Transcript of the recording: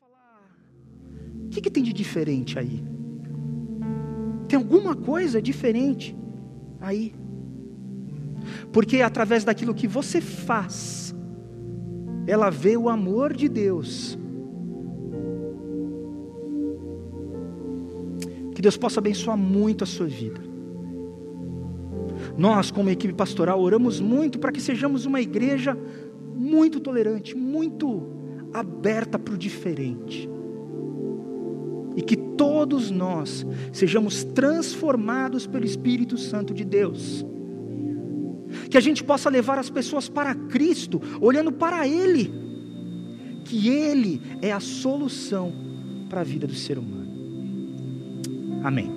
falar: o que, que tem de diferente aí? Tem alguma coisa diferente aí? Porque através daquilo que você faz, ela vê o amor de Deus. Que Deus possa abençoar muito a sua vida. Nós, como equipe pastoral, oramos muito para que sejamos uma igreja muito tolerante, muito aberta para o diferente. E que todos nós sejamos transformados pelo Espírito Santo de Deus. Que a gente possa levar as pessoas para Cristo, olhando para Ele. Que Ele é a solução para a vida do ser humano. Amém.